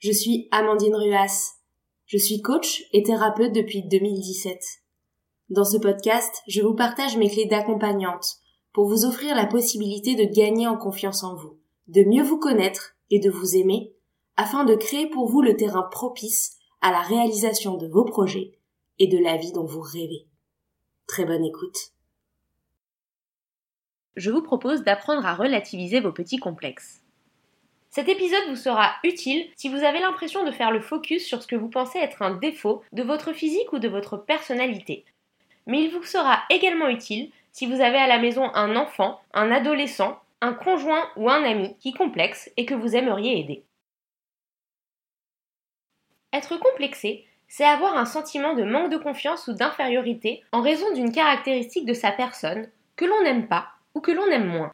Je suis Amandine Ruas. Je suis coach et thérapeute depuis 2017. Dans ce podcast, je vous partage mes clés d'accompagnante pour vous offrir la possibilité de gagner en confiance en vous, de mieux vous connaître et de vous aimer, afin de créer pour vous le terrain propice à la réalisation de vos projets et de la vie dont vous rêvez. Très bonne écoute. Je vous propose d'apprendre à relativiser vos petits complexes. Cet épisode vous sera utile si vous avez l'impression de faire le focus sur ce que vous pensez être un défaut de votre physique ou de votre personnalité. Mais il vous sera également utile si vous avez à la maison un enfant, un adolescent, un conjoint ou un ami qui complexe et que vous aimeriez aider. Être complexé, c'est avoir un sentiment de manque de confiance ou d'infériorité en raison d'une caractéristique de sa personne que l'on n'aime pas ou que l'on aime moins.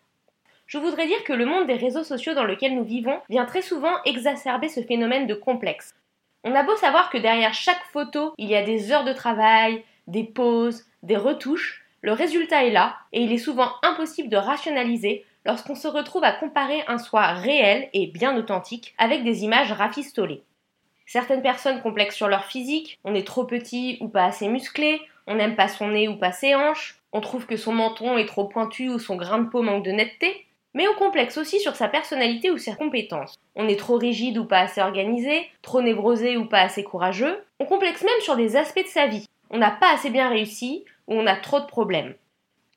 Je voudrais dire que le monde des réseaux sociaux dans lequel nous vivons vient très souvent exacerber ce phénomène de complexe. On a beau savoir que derrière chaque photo, il y a des heures de travail, des pauses, des retouches, le résultat est là et il est souvent impossible de rationaliser lorsqu'on se retrouve à comparer un soi réel et bien authentique avec des images rafistolées. Certaines personnes complexent sur leur physique, on est trop petit ou pas assez musclé, on n'aime pas son nez ou pas ses hanches, on trouve que son menton est trop pointu ou son grain de peau manque de netteté, mais on complexe aussi sur sa personnalité ou ses compétences. On est trop rigide ou pas assez organisé, trop névrosé ou pas assez courageux. On complexe même sur des aspects de sa vie. On n'a pas assez bien réussi ou on a trop de problèmes.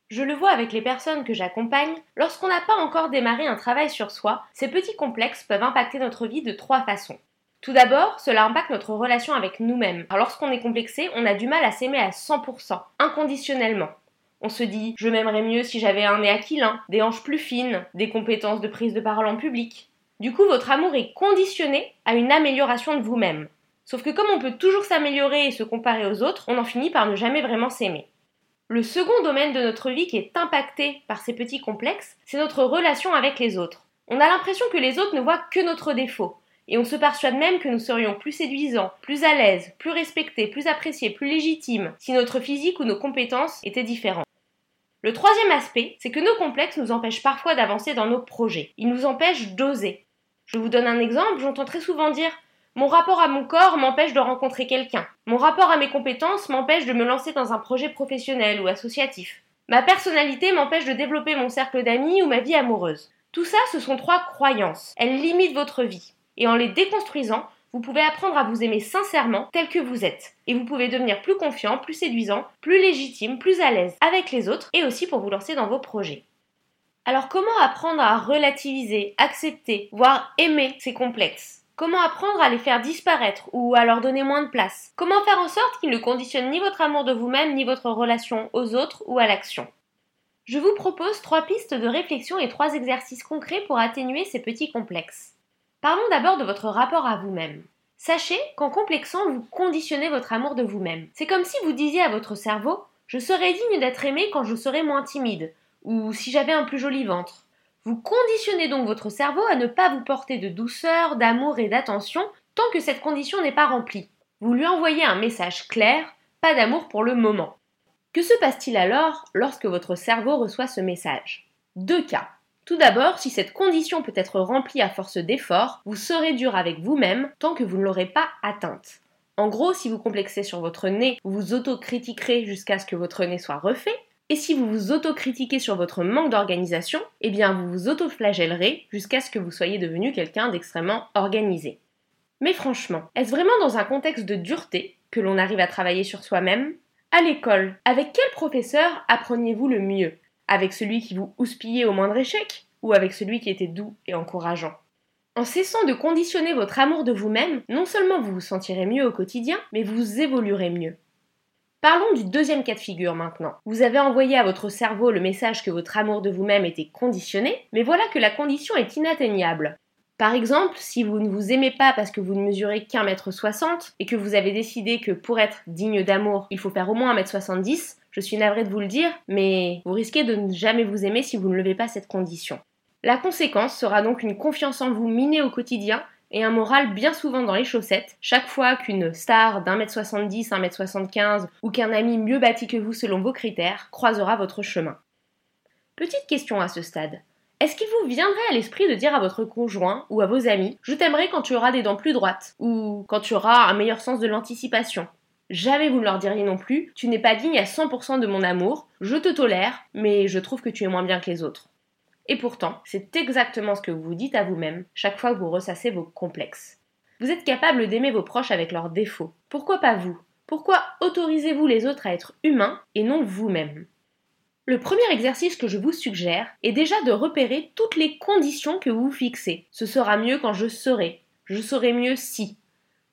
Je le vois avec les personnes que j'accompagne, lorsqu'on n'a pas encore démarré un travail sur soi, ces petits complexes peuvent impacter notre vie de trois façons. Tout d'abord, cela impacte notre relation avec nous-mêmes. lorsqu'on est complexé, on a du mal à s'aimer à 100%, inconditionnellement. On se dit je m'aimerais mieux si j'avais un nez aquilin, des hanches plus fines, des compétences de prise de parole en public. Du coup, votre amour est conditionné à une amélioration de vous-même. Sauf que comme on peut toujours s'améliorer et se comparer aux autres, on en finit par ne jamais vraiment s'aimer. Le second domaine de notre vie qui est impacté par ces petits complexes, c'est notre relation avec les autres. On a l'impression que les autres ne voient que notre défaut, et on se persuade même que nous serions plus séduisants, plus à l'aise, plus respectés, plus appréciés, plus légitimes, si notre physique ou nos compétences étaient différents. Le troisième aspect, c'est que nos complexes nous empêchent parfois d'avancer dans nos projets. Ils nous empêchent d'oser. Je vous donne un exemple, j'entends très souvent dire mon rapport à mon corps m'empêche de rencontrer quelqu'un. Mon rapport à mes compétences m'empêche de me lancer dans un projet professionnel ou associatif. Ma personnalité m'empêche de développer mon cercle d'amis ou ma vie amoureuse. Tout ça, ce sont trois croyances. Elles limitent votre vie. Et en les déconstruisant, vous pouvez apprendre à vous aimer sincèrement tel que vous êtes. Et vous pouvez devenir plus confiant, plus séduisant, plus légitime, plus à l'aise avec les autres et aussi pour vous lancer dans vos projets. Alors comment apprendre à relativiser, accepter, voire aimer ces complexes? Comment apprendre à les faire disparaître ou à leur donner moins de place? Comment faire en sorte qu'ils ne conditionnent ni votre amour de vous-même ni votre relation aux autres ou à l'action? Je vous propose trois pistes de réflexion et trois exercices concrets pour atténuer ces petits complexes. Parlons d'abord de votre rapport à vous-même. Sachez qu'en complexant, vous conditionnez votre amour de vous-même. C'est comme si vous disiez à votre cerveau Je serais digne d'être aimé quand je serai moins timide, ou si j'avais un plus joli ventre. Vous conditionnez donc votre cerveau à ne pas vous porter de douceur, d'amour et d'attention tant que cette condition n'est pas remplie. Vous lui envoyez un message clair pas d'amour pour le moment. Que se passe-t-il alors lorsque votre cerveau reçoit ce message? Deux cas. Tout d'abord, si cette condition peut être remplie à force d'efforts, vous serez dur avec vous-même tant que vous ne l'aurez pas atteinte. En gros, si vous complexez sur votre nez, vous vous autocritiquerez jusqu'à ce que votre nez soit refait. Et si vous vous autocritiquez sur votre manque d'organisation, eh bien vous vous autoflagellerez jusqu'à ce que vous soyez devenu quelqu'un d'extrêmement organisé. Mais franchement, est-ce vraiment dans un contexte de dureté que l'on arrive à travailler sur soi-même? À l'école, avec quel professeur appreniez-vous le mieux? Avec celui qui vous houspillait au moindre échec ou avec celui qui était doux et encourageant en cessant de conditionner votre amour de vous-même, non seulement vous vous sentirez mieux au quotidien, mais vous évoluerez mieux. Parlons du deuxième cas de figure maintenant. Vous avez envoyé à votre cerveau le message que votre amour de vous-même était conditionné, mais voilà que la condition est inatteignable. Par exemple, si vous ne vous aimez pas parce que vous ne mesurez qu'un mètre soixante et que vous avez décidé que pour être digne d'amour, il faut faire au moins un mètre soixante-dix, je suis navrée de vous le dire, mais vous risquez de ne jamais vous aimer si vous ne levez pas cette condition. La conséquence sera donc une confiance en vous minée au quotidien et un moral bien souvent dans les chaussettes, chaque fois qu'une star d'un mètre soixante-dix, un mètre soixante-quinze ou qu'un ami mieux bâti que vous selon vos critères croisera votre chemin. Petite question à ce stade. Est-ce qu'il vous viendrait à l'esprit de dire à votre conjoint ou à vos amis Je t'aimerai quand tu auras des dents plus droites ou quand tu auras un meilleur sens de l'anticipation Jamais vous ne leur diriez non plus Tu n'es pas digne à 100% de mon amour, je te tolère, mais je trouve que tu es moins bien que les autres. Et pourtant, c'est exactement ce que vous vous dites à vous-même chaque fois que vous ressassez vos complexes. Vous êtes capable d'aimer vos proches avec leurs défauts. Pourquoi pas vous? Pourquoi autorisez-vous les autres à être humains et non vous-même? Le premier exercice que je vous suggère est déjà de repérer toutes les conditions que vous fixez. Ce sera mieux quand je serai. Je serai mieux si.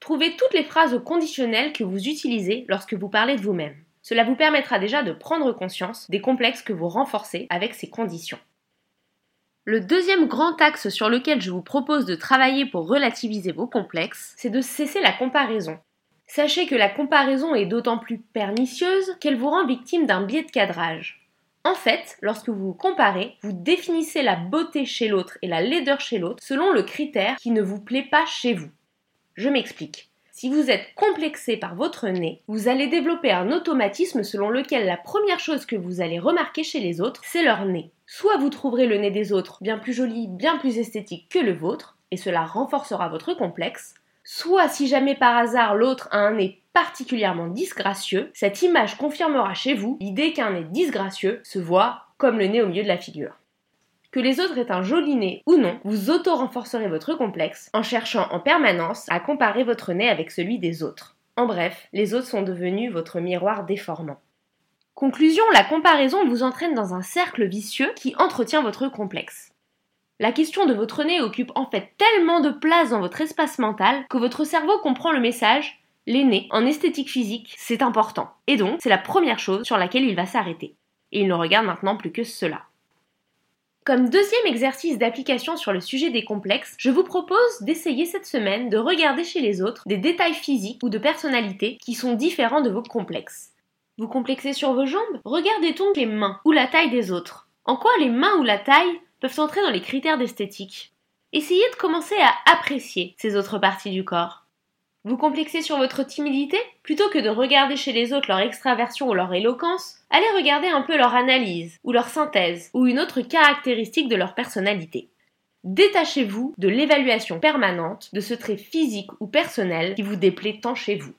Trouvez toutes les phrases conditionnelles que vous utilisez lorsque vous parlez de vous-même. Cela vous permettra déjà de prendre conscience des complexes que vous renforcez avec ces conditions. Le deuxième grand axe sur lequel je vous propose de travailler pour relativiser vos complexes, c'est de cesser la comparaison. Sachez que la comparaison est d'autant plus pernicieuse qu'elle vous rend victime d'un biais de cadrage. En fait, lorsque vous vous comparez, vous définissez la beauté chez l'autre et la laideur chez l'autre selon le critère qui ne vous plaît pas chez vous. Je m'explique. Si vous êtes complexé par votre nez, vous allez développer un automatisme selon lequel la première chose que vous allez remarquer chez les autres, c'est leur nez. Soit vous trouverez le nez des autres bien plus joli, bien plus esthétique que le vôtre, et cela renforcera votre complexe, soit si jamais par hasard l'autre a un nez particulièrement disgracieux, cette image confirmera chez vous l'idée qu'un nez disgracieux se voit comme le nez au milieu de la figure. Que les autres aient un joli nez ou non, vous auto-renforcerez votre complexe en cherchant en permanence à comparer votre nez avec celui des autres. En bref, les autres sont devenus votre miroir déformant. Conclusion, la comparaison vous entraîne dans un cercle vicieux qui entretient votre complexe. La question de votre nez occupe en fait tellement de place dans votre espace mental que votre cerveau comprend le message L'aîné, en esthétique physique, c'est important. Et donc, c'est la première chose sur laquelle il va s'arrêter. Et il ne regarde maintenant plus que cela. Comme deuxième exercice d'application sur le sujet des complexes, je vous propose d'essayer cette semaine de regarder chez les autres des détails physiques ou de personnalité qui sont différents de vos complexes. Vous complexez sur vos jambes? Regardez donc les mains ou la taille des autres. En quoi les mains ou la taille peuvent entrer dans les critères d'esthétique? Essayez de commencer à apprécier ces autres parties du corps. Vous complexez sur votre timidité Plutôt que de regarder chez les autres leur extraversion ou leur éloquence, allez regarder un peu leur analyse, ou leur synthèse, ou une autre caractéristique de leur personnalité. Détachez-vous de l'évaluation permanente de ce trait physique ou personnel qui vous déplaît tant chez vous.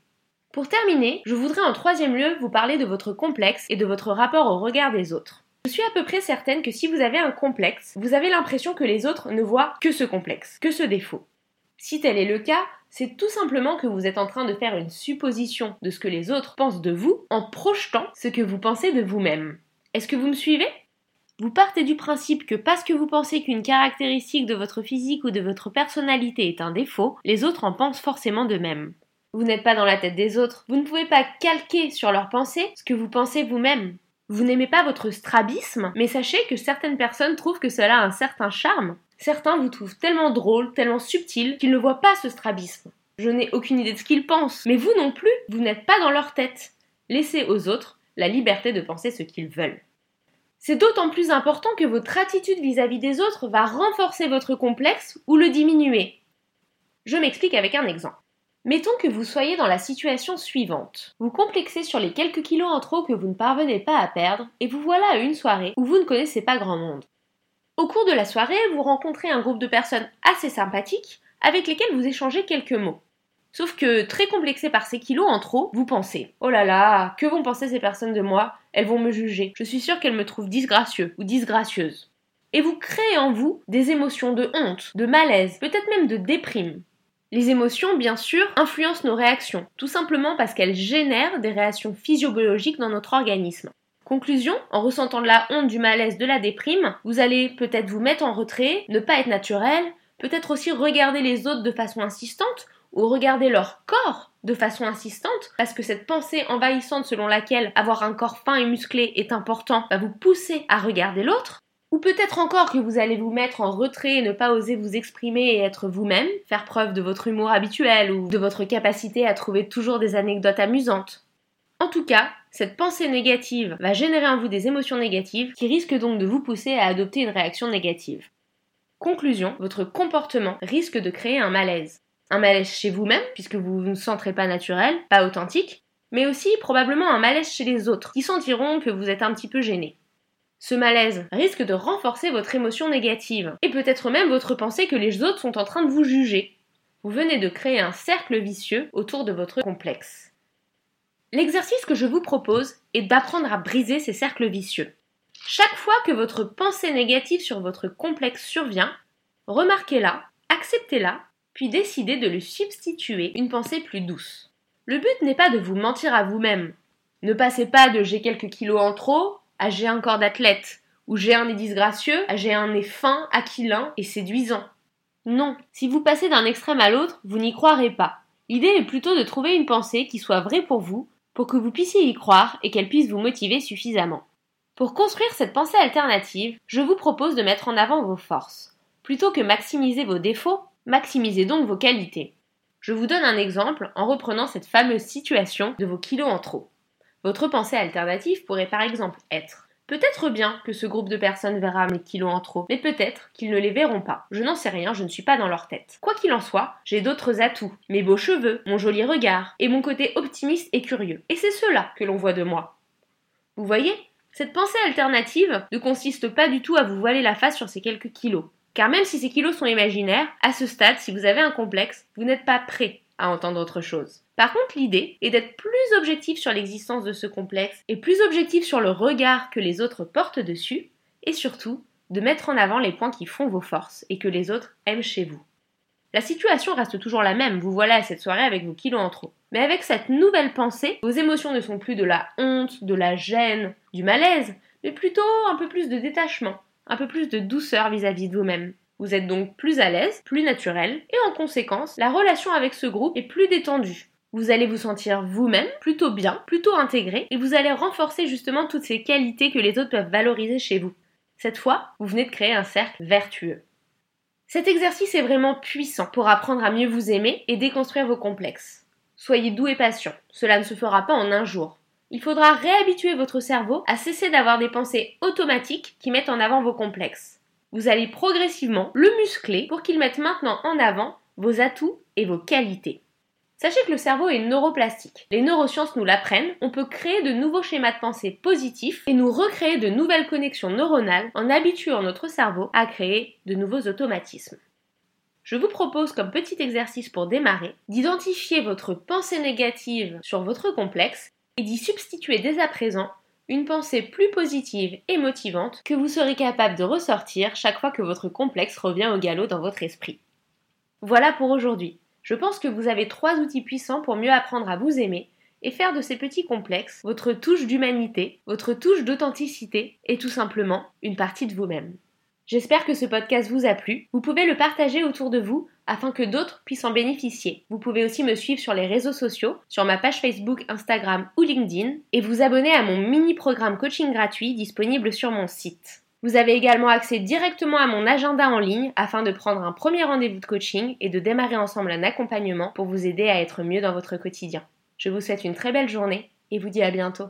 Pour terminer, je voudrais en troisième lieu vous parler de votre complexe et de votre rapport au regard des autres. Je suis à peu près certaine que si vous avez un complexe, vous avez l'impression que les autres ne voient que ce complexe, que ce défaut. Si tel est le cas, c'est tout simplement que vous êtes en train de faire une supposition de ce que les autres pensent de vous en projetant ce que vous pensez de vous-même. Est-ce que vous me suivez? Vous partez du principe que parce que vous pensez qu'une caractéristique de votre physique ou de votre personnalité est un défaut, les autres en pensent forcément de même. Vous n'êtes pas dans la tête des autres, vous ne pouvez pas calquer sur leurs pensées ce que vous pensez vous-même. Vous n'aimez pas votre strabisme, mais sachez que certaines personnes trouvent que cela a un certain charme. Certains vous trouvent tellement drôle, tellement subtil, qu'ils ne voient pas ce strabisme. Je n'ai aucune idée de ce qu'ils pensent, mais vous non plus, vous n'êtes pas dans leur tête. Laissez aux autres la liberté de penser ce qu'ils veulent. C'est d'autant plus important que votre attitude vis-à-vis des autres va renforcer votre complexe ou le diminuer. Je m'explique avec un exemple. Mettons que vous soyez dans la situation suivante. Vous complexez sur les quelques kilos en trop que vous ne parvenez pas à perdre et vous voilà à une soirée où vous ne connaissez pas grand monde. Au cours de la soirée, vous rencontrez un groupe de personnes assez sympathiques avec lesquelles vous échangez quelques mots. Sauf que, très complexé par ces kilos en trop, vous pensez Oh là là, que vont penser ces personnes de moi? Elles vont me juger. Je suis sûre qu'elles me trouvent disgracieux ou disgracieuse. Et vous créez en vous des émotions de honte, de malaise, peut-être même de déprime. Les émotions, bien sûr, influencent nos réactions, tout simplement parce qu'elles génèrent des réactions physiologiques dans notre organisme. Conclusion, en ressentant de la honte, du malaise, de la déprime, vous allez peut-être vous mettre en retrait, ne pas être naturel, peut-être aussi regarder les autres de façon insistante ou regarder leur corps de façon insistante, parce que cette pensée envahissante selon laquelle avoir un corps fin et musclé est important va vous pousser à regarder l'autre. Ou peut-être encore que vous allez vous mettre en retrait et ne pas oser vous exprimer et être vous-même, faire preuve de votre humour habituel ou de votre capacité à trouver toujours des anecdotes amusantes. En tout cas, cette pensée négative va générer en vous des émotions négatives qui risquent donc de vous pousser à adopter une réaction négative. Conclusion, votre comportement risque de créer un malaise. Un malaise chez vous-même, puisque vous ne vous sentirez pas naturel, pas authentique, mais aussi probablement un malaise chez les autres, qui sentiront que vous êtes un petit peu gêné. Ce malaise risque de renforcer votre émotion négative, et peut-être même votre pensée que les autres sont en train de vous juger. Vous venez de créer un cercle vicieux autour de votre complexe. L'exercice que je vous propose est d'apprendre à briser ces cercles vicieux. Chaque fois que votre pensée négative sur votre complexe survient, remarquez-la, acceptez-la, puis décidez de lui substituer une pensée plus douce. Le but n'est pas de vous mentir à vous-même. Ne passez pas de j'ai quelques kilos en trop à j'ai un corps d'athlète, ou j'ai un nez disgracieux à j'ai un nez fin, aquilin et séduisant. Non, si vous passez d'un extrême à l'autre, vous n'y croirez pas. L'idée est plutôt de trouver une pensée qui soit vraie pour vous, pour que vous puissiez y croire et qu'elle puisse vous motiver suffisamment. Pour construire cette pensée alternative, je vous propose de mettre en avant vos forces. Plutôt que maximiser vos défauts, maximisez donc vos qualités. Je vous donne un exemple en reprenant cette fameuse situation de vos kilos en trop. Votre pensée alternative pourrait par exemple être Peut-être bien que ce groupe de personnes verra mes kilos en trop, mais peut-être qu'ils ne les verront pas. Je n'en sais rien, je ne suis pas dans leur tête. Quoi qu'il en soit, j'ai d'autres atouts. Mes beaux cheveux, mon joli regard, et mon côté optimiste et curieux. Et c'est cela que l'on voit de moi. Vous voyez? Cette pensée alternative ne consiste pas du tout à vous voiler la face sur ces quelques kilos. Car même si ces kilos sont imaginaires, à ce stade, si vous avez un complexe, vous n'êtes pas prêt à entendre autre chose. Par contre, l'idée est d'être plus objectif sur l'existence de ce complexe et plus objectif sur le regard que les autres portent dessus, et surtout de mettre en avant les points qui font vos forces et que les autres aiment chez vous. La situation reste toujours la même, vous voilà à cette soirée avec vos kilos en trop. Mais avec cette nouvelle pensée, vos émotions ne sont plus de la honte, de la gêne, du malaise, mais plutôt un peu plus de détachement, un peu plus de douceur vis-à-vis de vous-même. Vous êtes donc plus à l'aise, plus naturel, et en conséquence, la relation avec ce groupe est plus détendue. Vous allez vous sentir vous-même plutôt bien, plutôt intégré, et vous allez renforcer justement toutes ces qualités que les autres peuvent valoriser chez vous. Cette fois, vous venez de créer un cercle vertueux. Cet exercice est vraiment puissant pour apprendre à mieux vous aimer et déconstruire vos complexes. Soyez doux et patient, cela ne se fera pas en un jour. Il faudra réhabituer votre cerveau à cesser d'avoir des pensées automatiques qui mettent en avant vos complexes. Vous allez progressivement le muscler pour qu'il mette maintenant en avant vos atouts et vos qualités. Sachez que le cerveau est neuroplastique. Les neurosciences nous l'apprennent. On peut créer de nouveaux schémas de pensée positifs et nous recréer de nouvelles connexions neuronales en habituant notre cerveau à créer de nouveaux automatismes. Je vous propose comme petit exercice pour démarrer d'identifier votre pensée négative sur votre complexe et d'y substituer dès à présent une pensée plus positive et motivante que vous serez capable de ressortir chaque fois que votre complexe revient au galop dans votre esprit. Voilà pour aujourd'hui. Je pense que vous avez trois outils puissants pour mieux apprendre à vous aimer et faire de ces petits complexes votre touche d'humanité, votre touche d'authenticité et tout simplement une partie de vous-même. J'espère que ce podcast vous a plu. Vous pouvez le partager autour de vous afin que d'autres puissent en bénéficier. Vous pouvez aussi me suivre sur les réseaux sociaux, sur ma page Facebook, Instagram ou LinkedIn et vous abonner à mon mini-programme coaching gratuit disponible sur mon site. Vous avez également accès directement à mon agenda en ligne afin de prendre un premier rendez-vous de coaching et de démarrer ensemble un accompagnement pour vous aider à être mieux dans votre quotidien. Je vous souhaite une très belle journée et vous dis à bientôt.